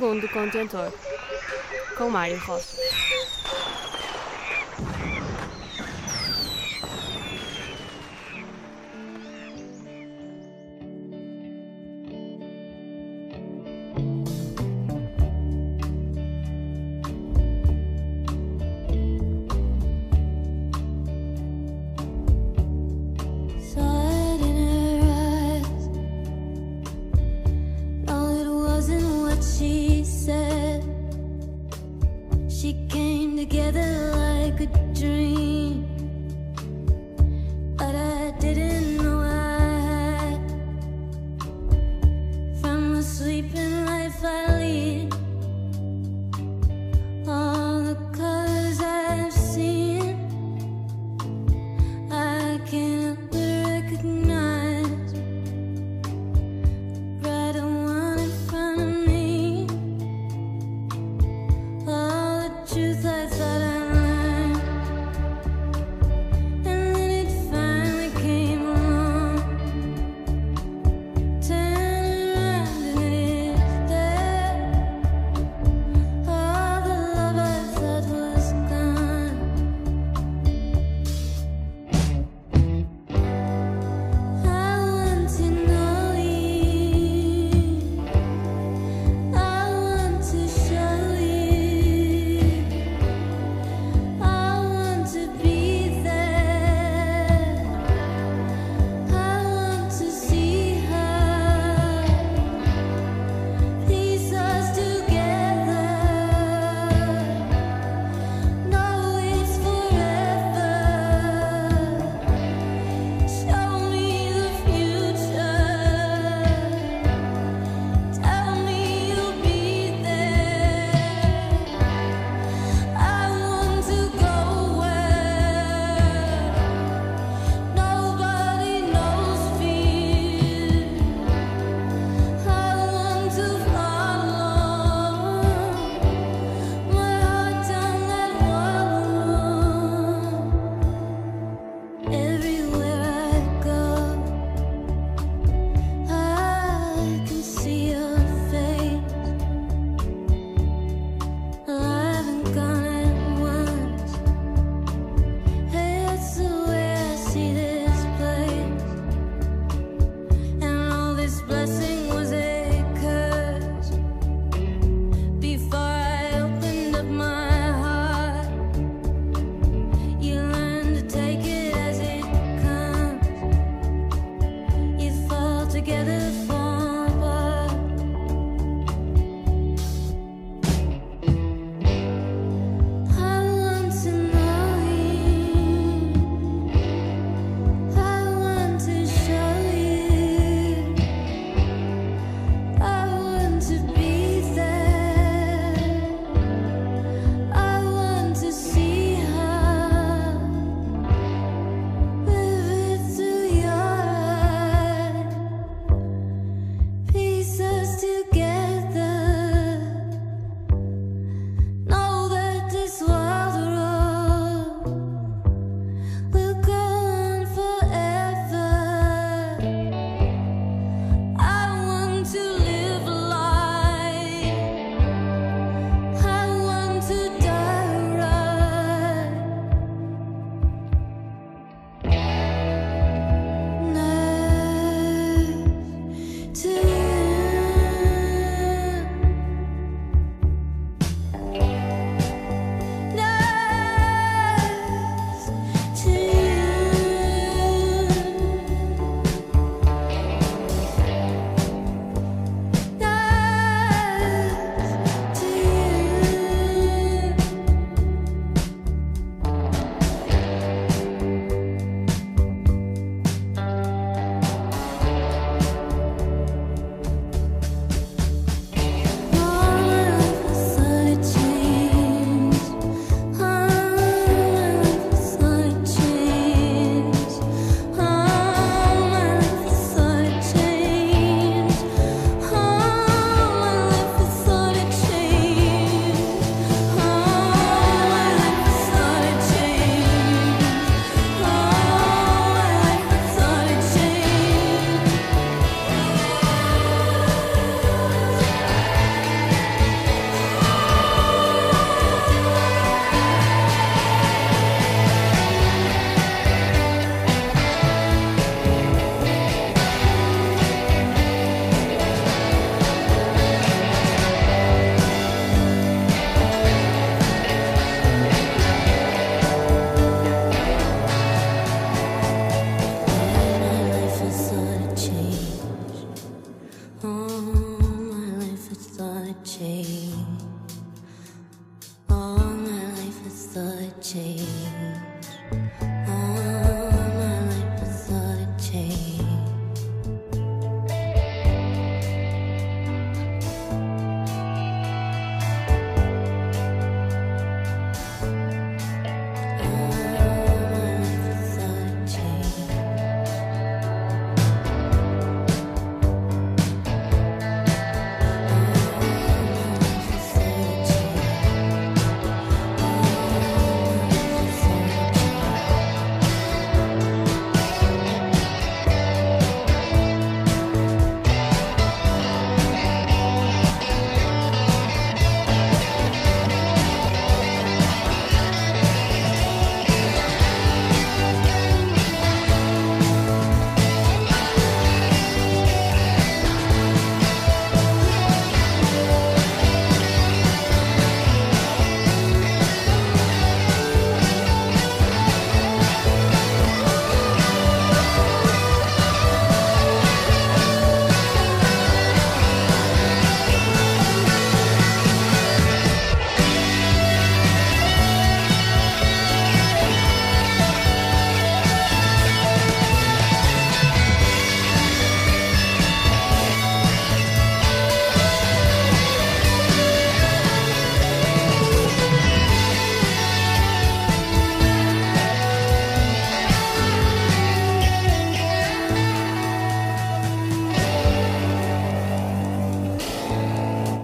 segundo contentor, com Mário Rocha.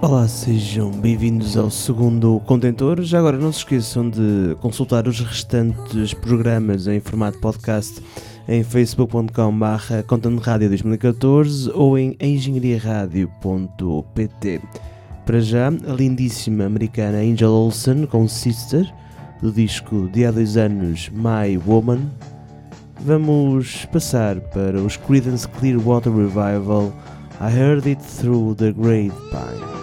Olá, sejam bem-vindos ao segundo contentor. Já agora não se esqueçam de consultar os restantes programas em formato podcast em facebook.com.br contentradio 2014 ou em engenhariaradio.pt. Para já, a lindíssima americana Angel Olsen com Sister, do disco de há dois anos My Woman. Vamos passar para os Creedence Clearwater Revival I Heard It Through the Grapevine.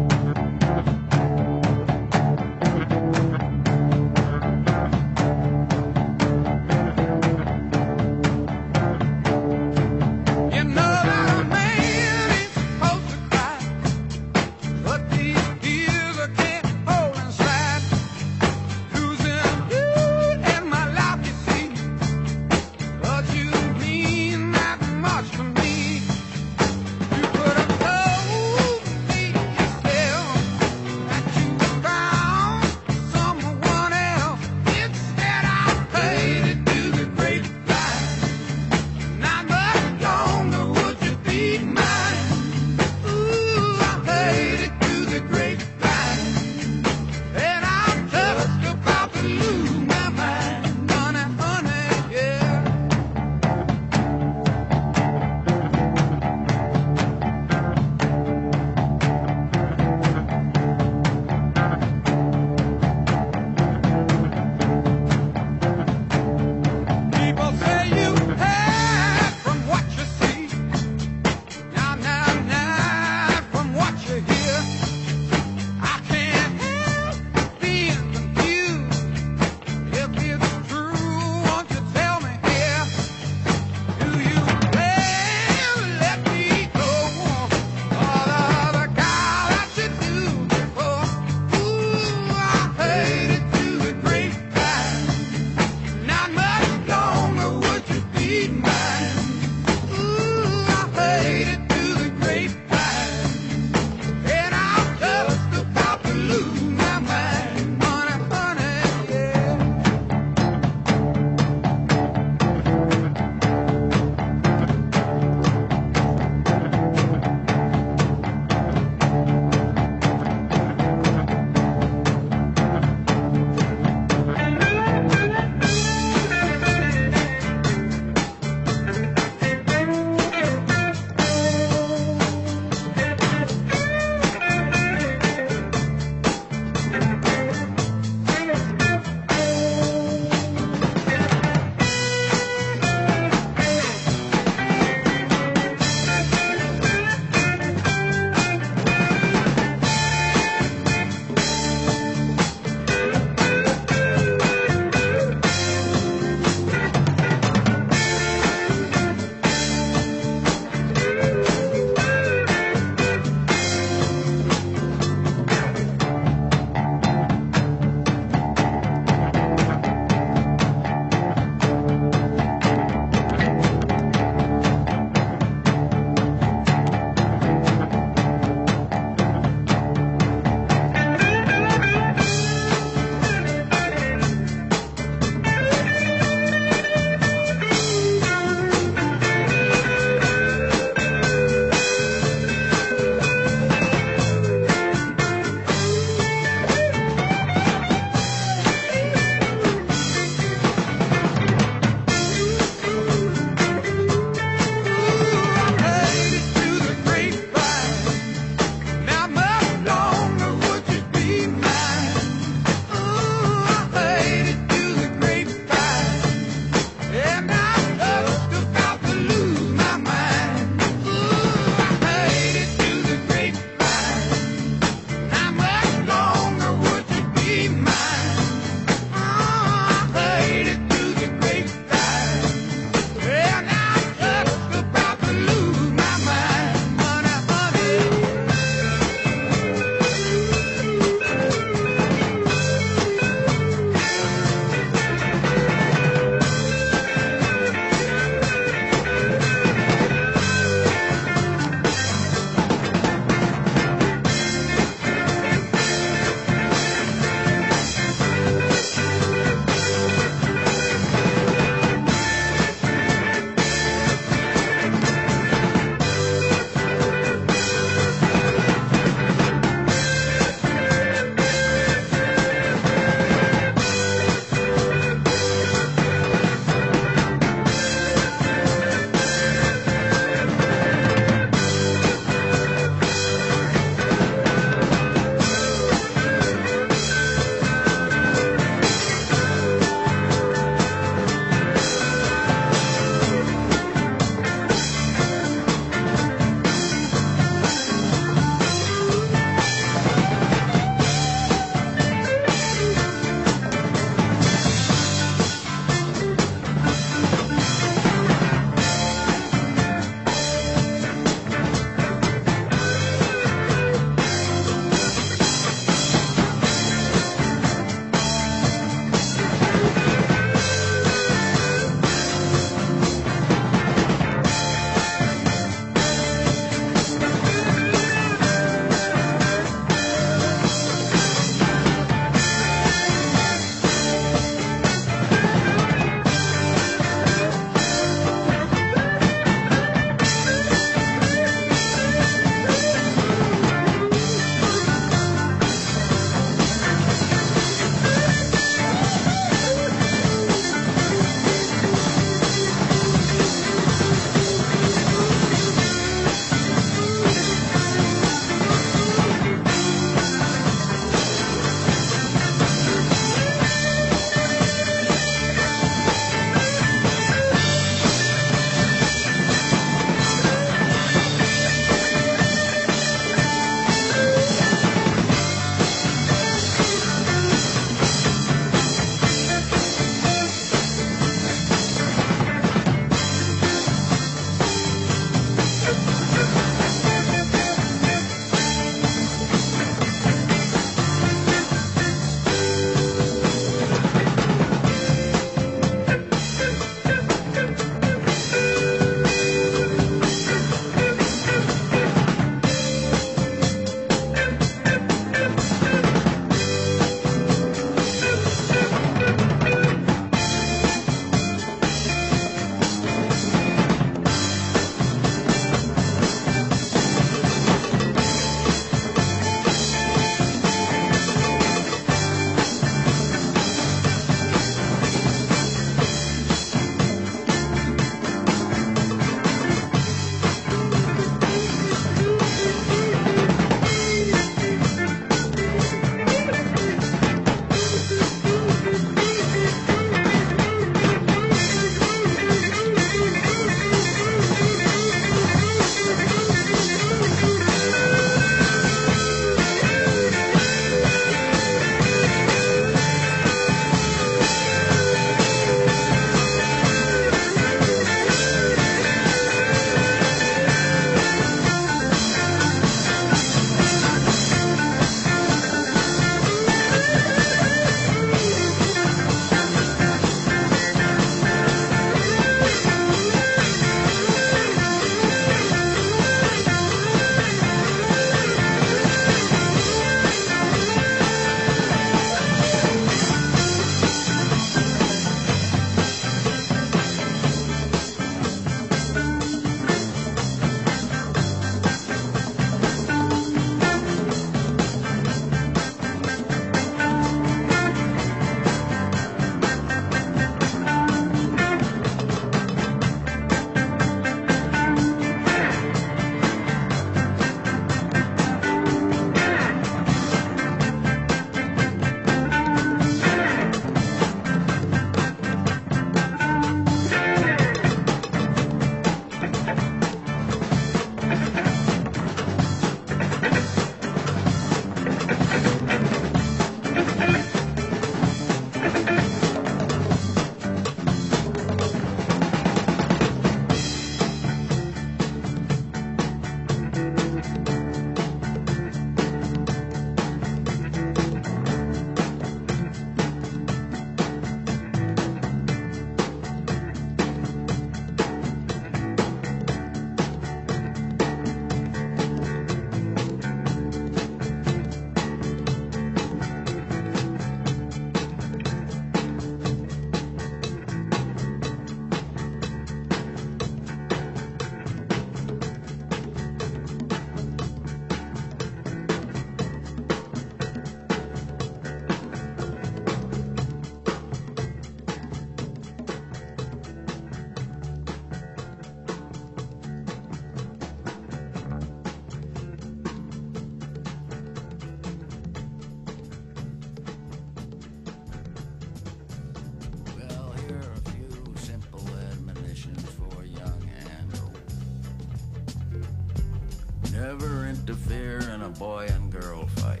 Interfere in a boy and girl fight.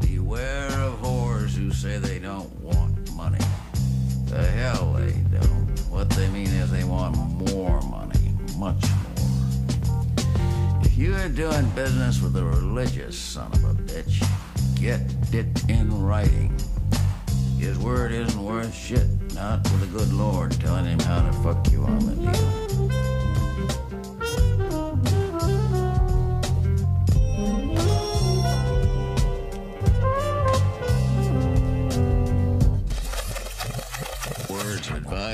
Beware of whores who say they don't want money. The hell they don't. What they mean is they want more money, much more. If you are doing business with a religious son of a bitch, get it in writing. His word isn't worth shit, not with the good Lord telling him how to fuck you on the deal.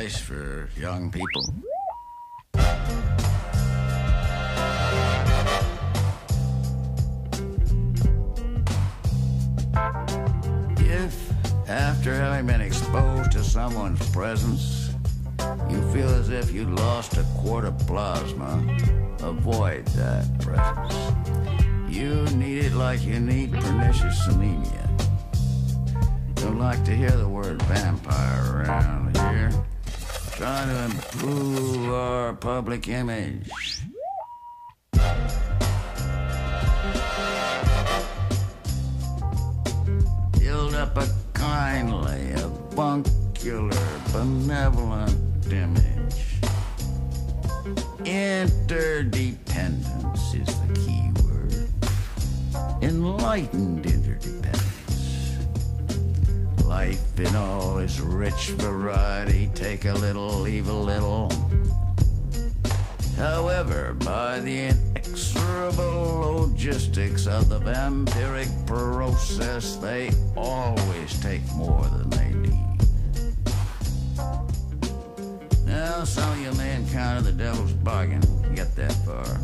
For young people. If, after having been exposed to someone's presence, you feel as if you lost a quart of plasma, avoid that presence. You need it like you need pernicious anemia. Public image. However, by the inexorable logistics of the vampiric process, they always take more than they need. Now, some of you may encounter the devil's bargain. Get that far.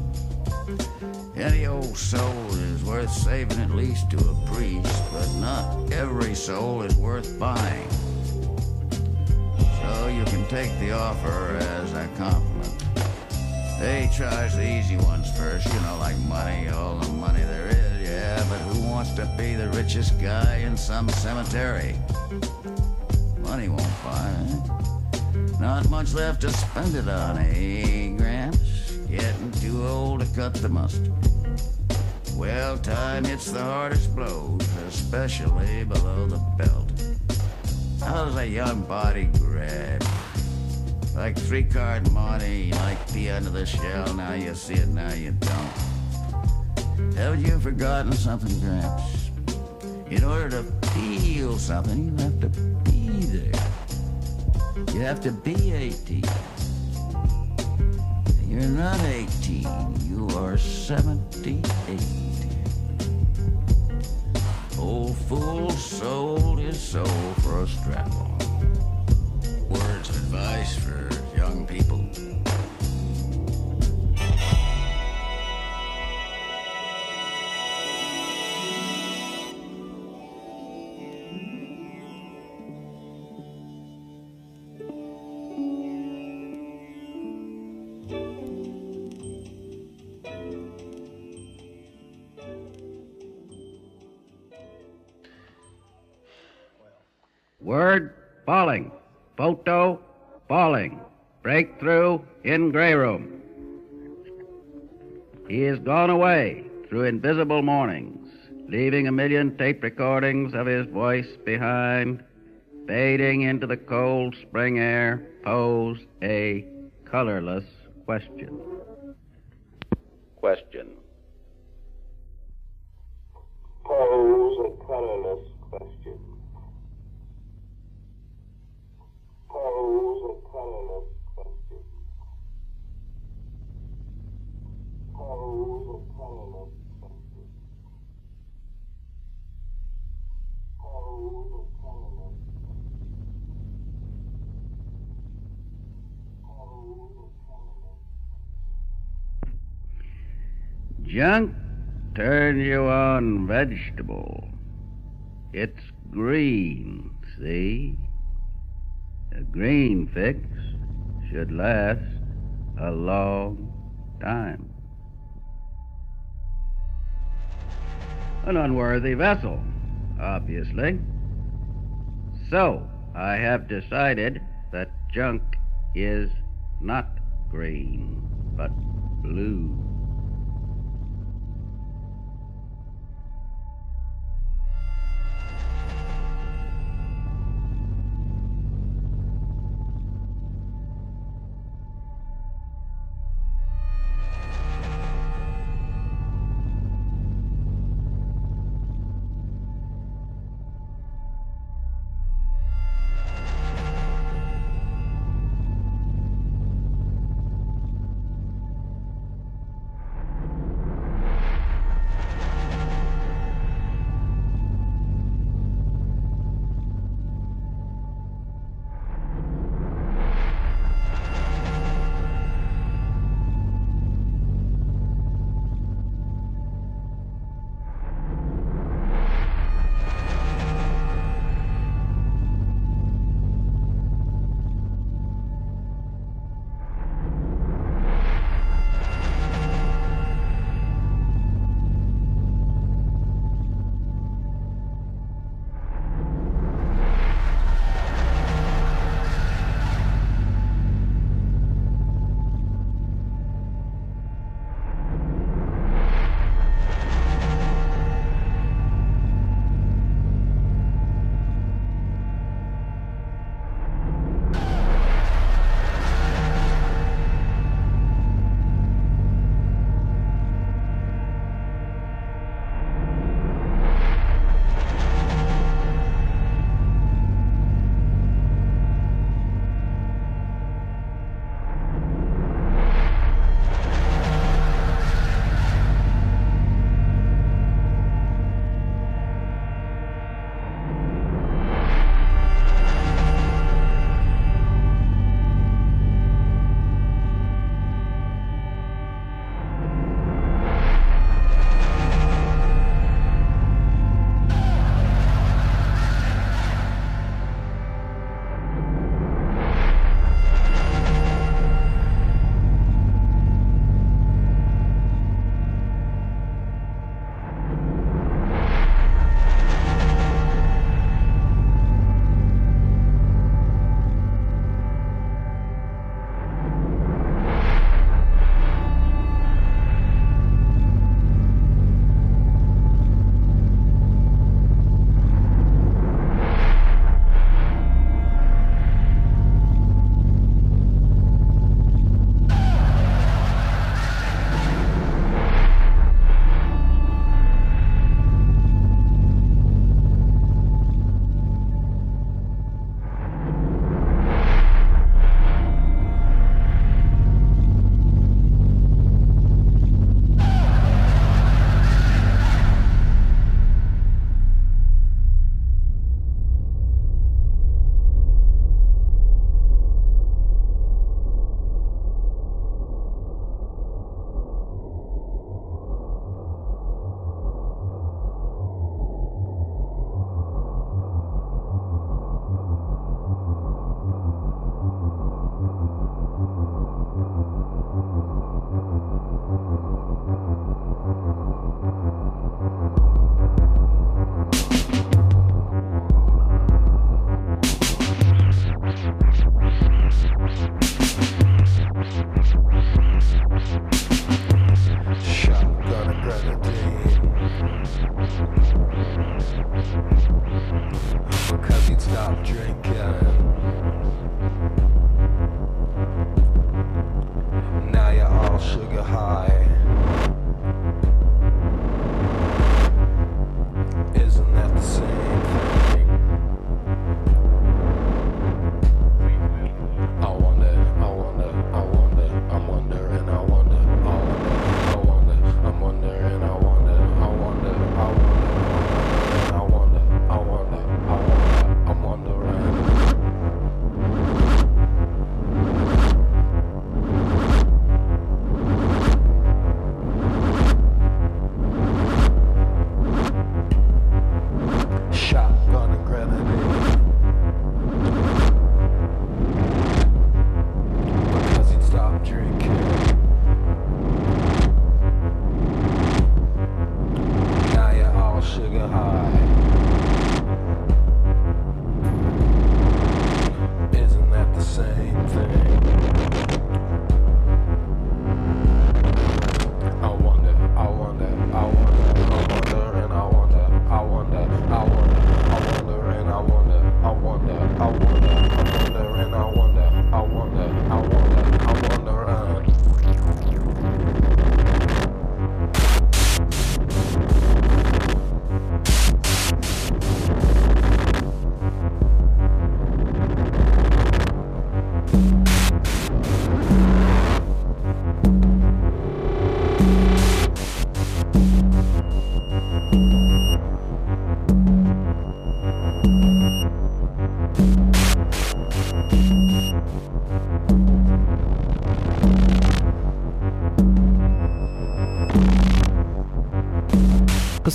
Any old soul is worth saving at least to a priest, but not every soul is worth buying. So you can take the offer as a compliment. They charge the easy ones first, you know, like money, all the money there is, yeah, but who wants to be the richest guy in some cemetery? Money won't buy, it. Not much left to spend it on, eh, Gramps? Getting too old to cut the mustard. Well, time hits the hardest blows, especially below the belt. How's a young body grab? Like three card monte, you like pea under the shell, now you see it, now you don't. Haven't you forgotten something, Gramps? In order to feel something, you have to be there. You have to be 18. You're not 18, you are 78. Old fool sold his soul for a of advice for young people. Word, falling. Photo, falling. Breakthrough in gray room. He is gone away through invisible mornings, leaving a million tape recordings of his voice behind, fading into the cold spring air, pose a colorless question. Question. Junk turns you on vegetable. It's green, see? A green fix should last a long time. An unworthy vessel, obviously. So, I have decided that junk is not green, but blue.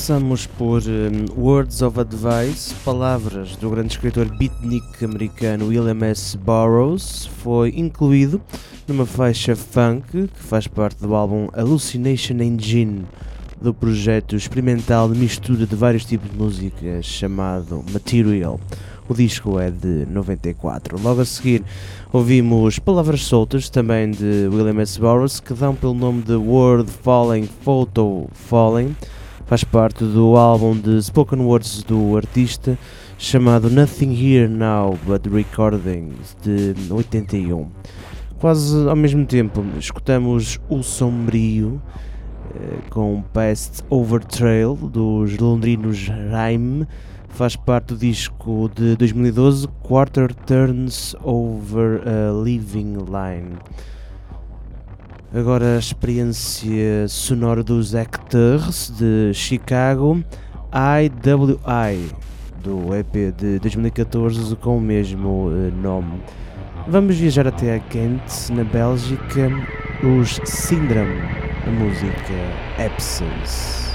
Passamos por hum, Words of Advice, palavras do grande escritor beatnik americano William S. Burroughs, foi incluído numa faixa funk que faz parte do álbum Hallucination Engine do projeto experimental de mistura de vários tipos de música chamado Material. O disco é de 94. Logo a seguir ouvimos Palavras Soltas, também de William S. Burroughs, que dão pelo nome de Word Falling Photo Falling faz parte do álbum de spoken words do artista chamado Nothing Here Now But Recordings de 81. Quase ao mesmo tempo escutamos O Sombrio eh, com Past Over Trail dos londrinos Rhyme, faz parte do disco de 2012 Quarter Turns Over a Living Line. Agora a experiência sonora dos Actors de Chicago, IWI, do EP de 2014 com o mesmo eh, nome. Vamos viajar até a Ghent, na Bélgica, os Syndrome, a música Absence.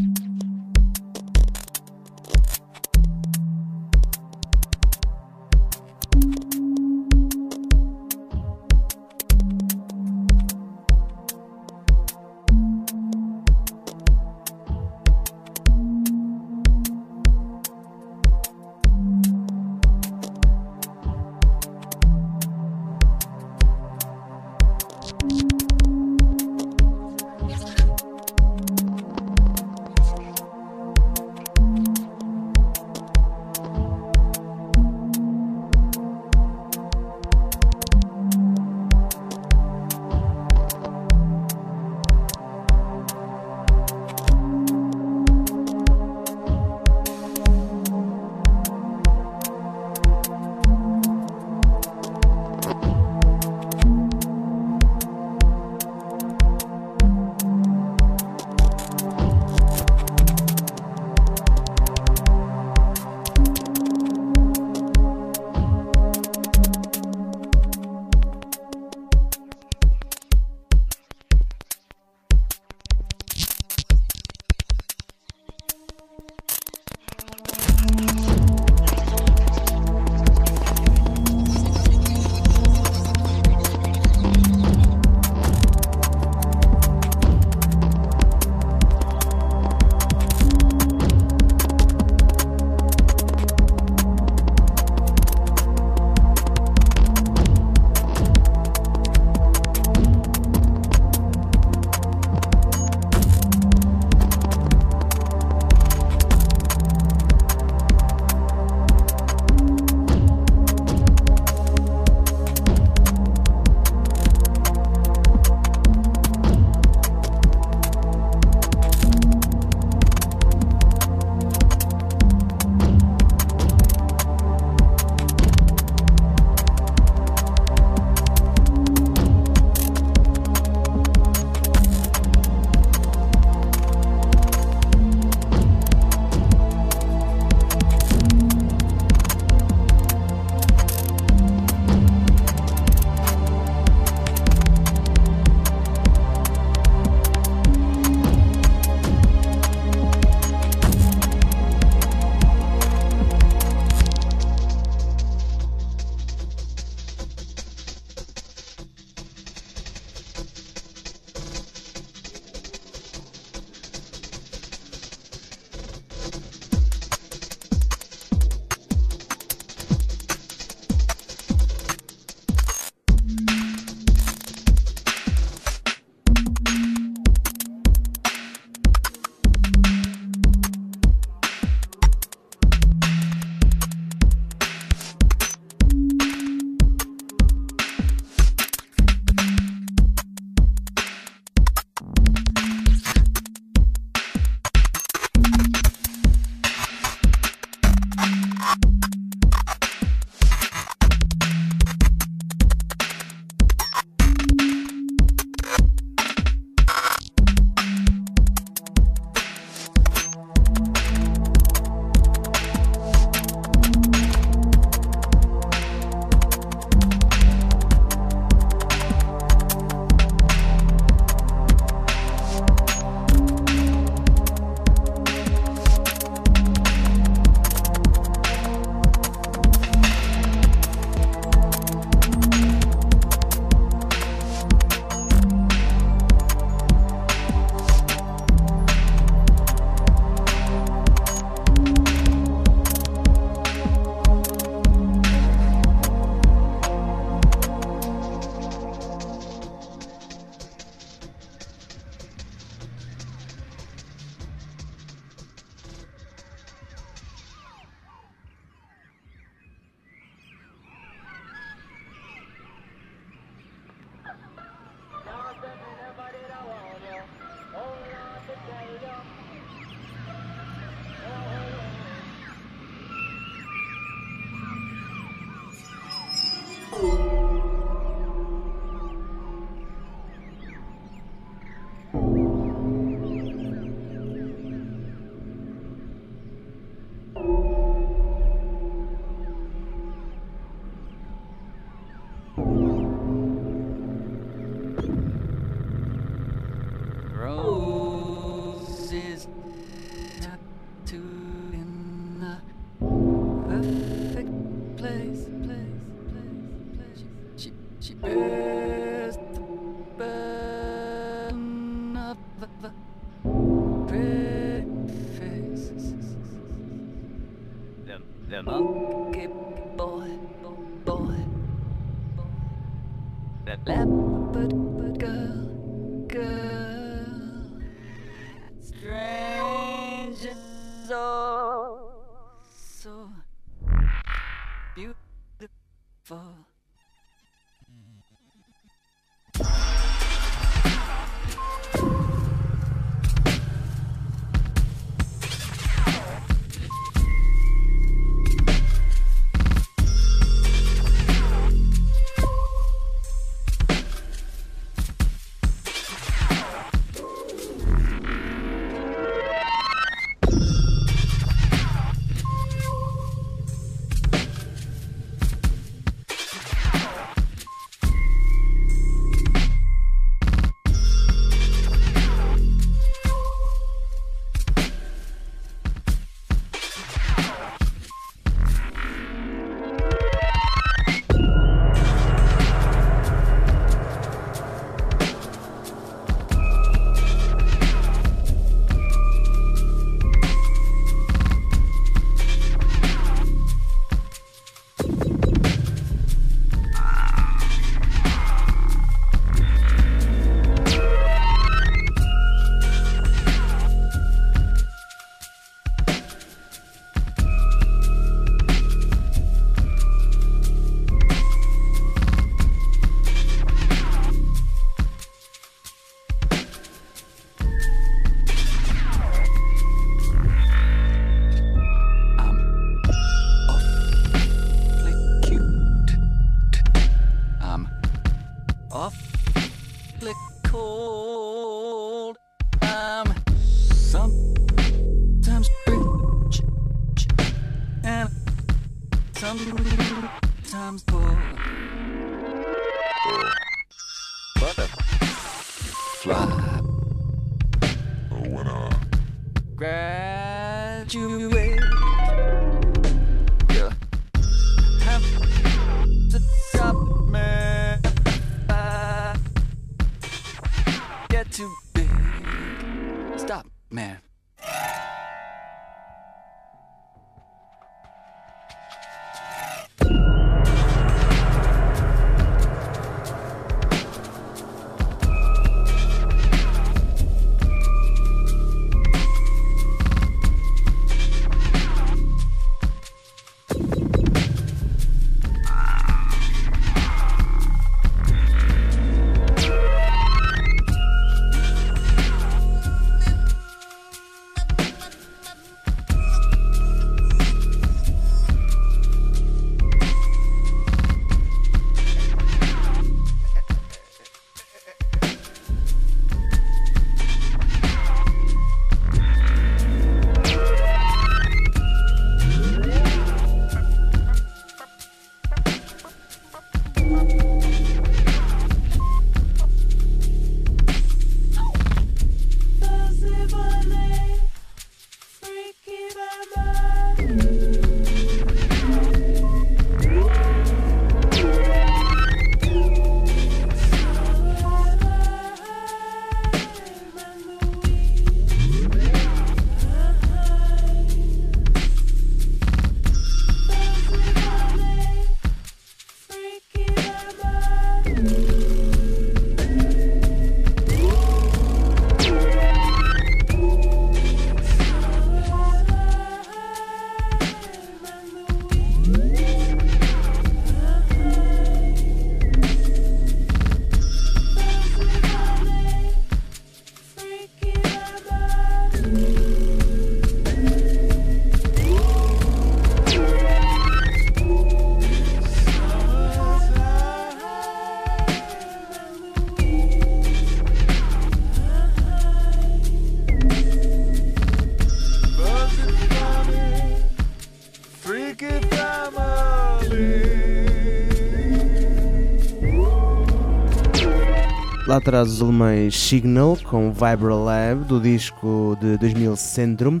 Lá atrás os alemães Signal com Vibra Lab do disco de 2000 Centrum,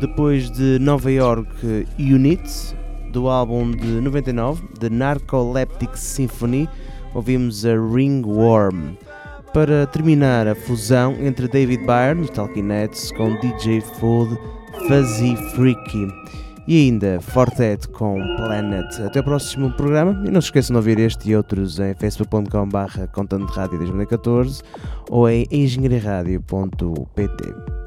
depois de Nova York Unit do álbum de 99 The Narcoleptic Symphony, ouvimos a Ringworm. Para terminar a fusão entre David Byrne, Talking Nets, com DJ Food Fuzzy Freaky. E ainda Fortet com Planet. Até o próximo programa e não se esqueçam de ouvir este e outros em facebook.com.br Contando Rádio 2014 ou em. Thank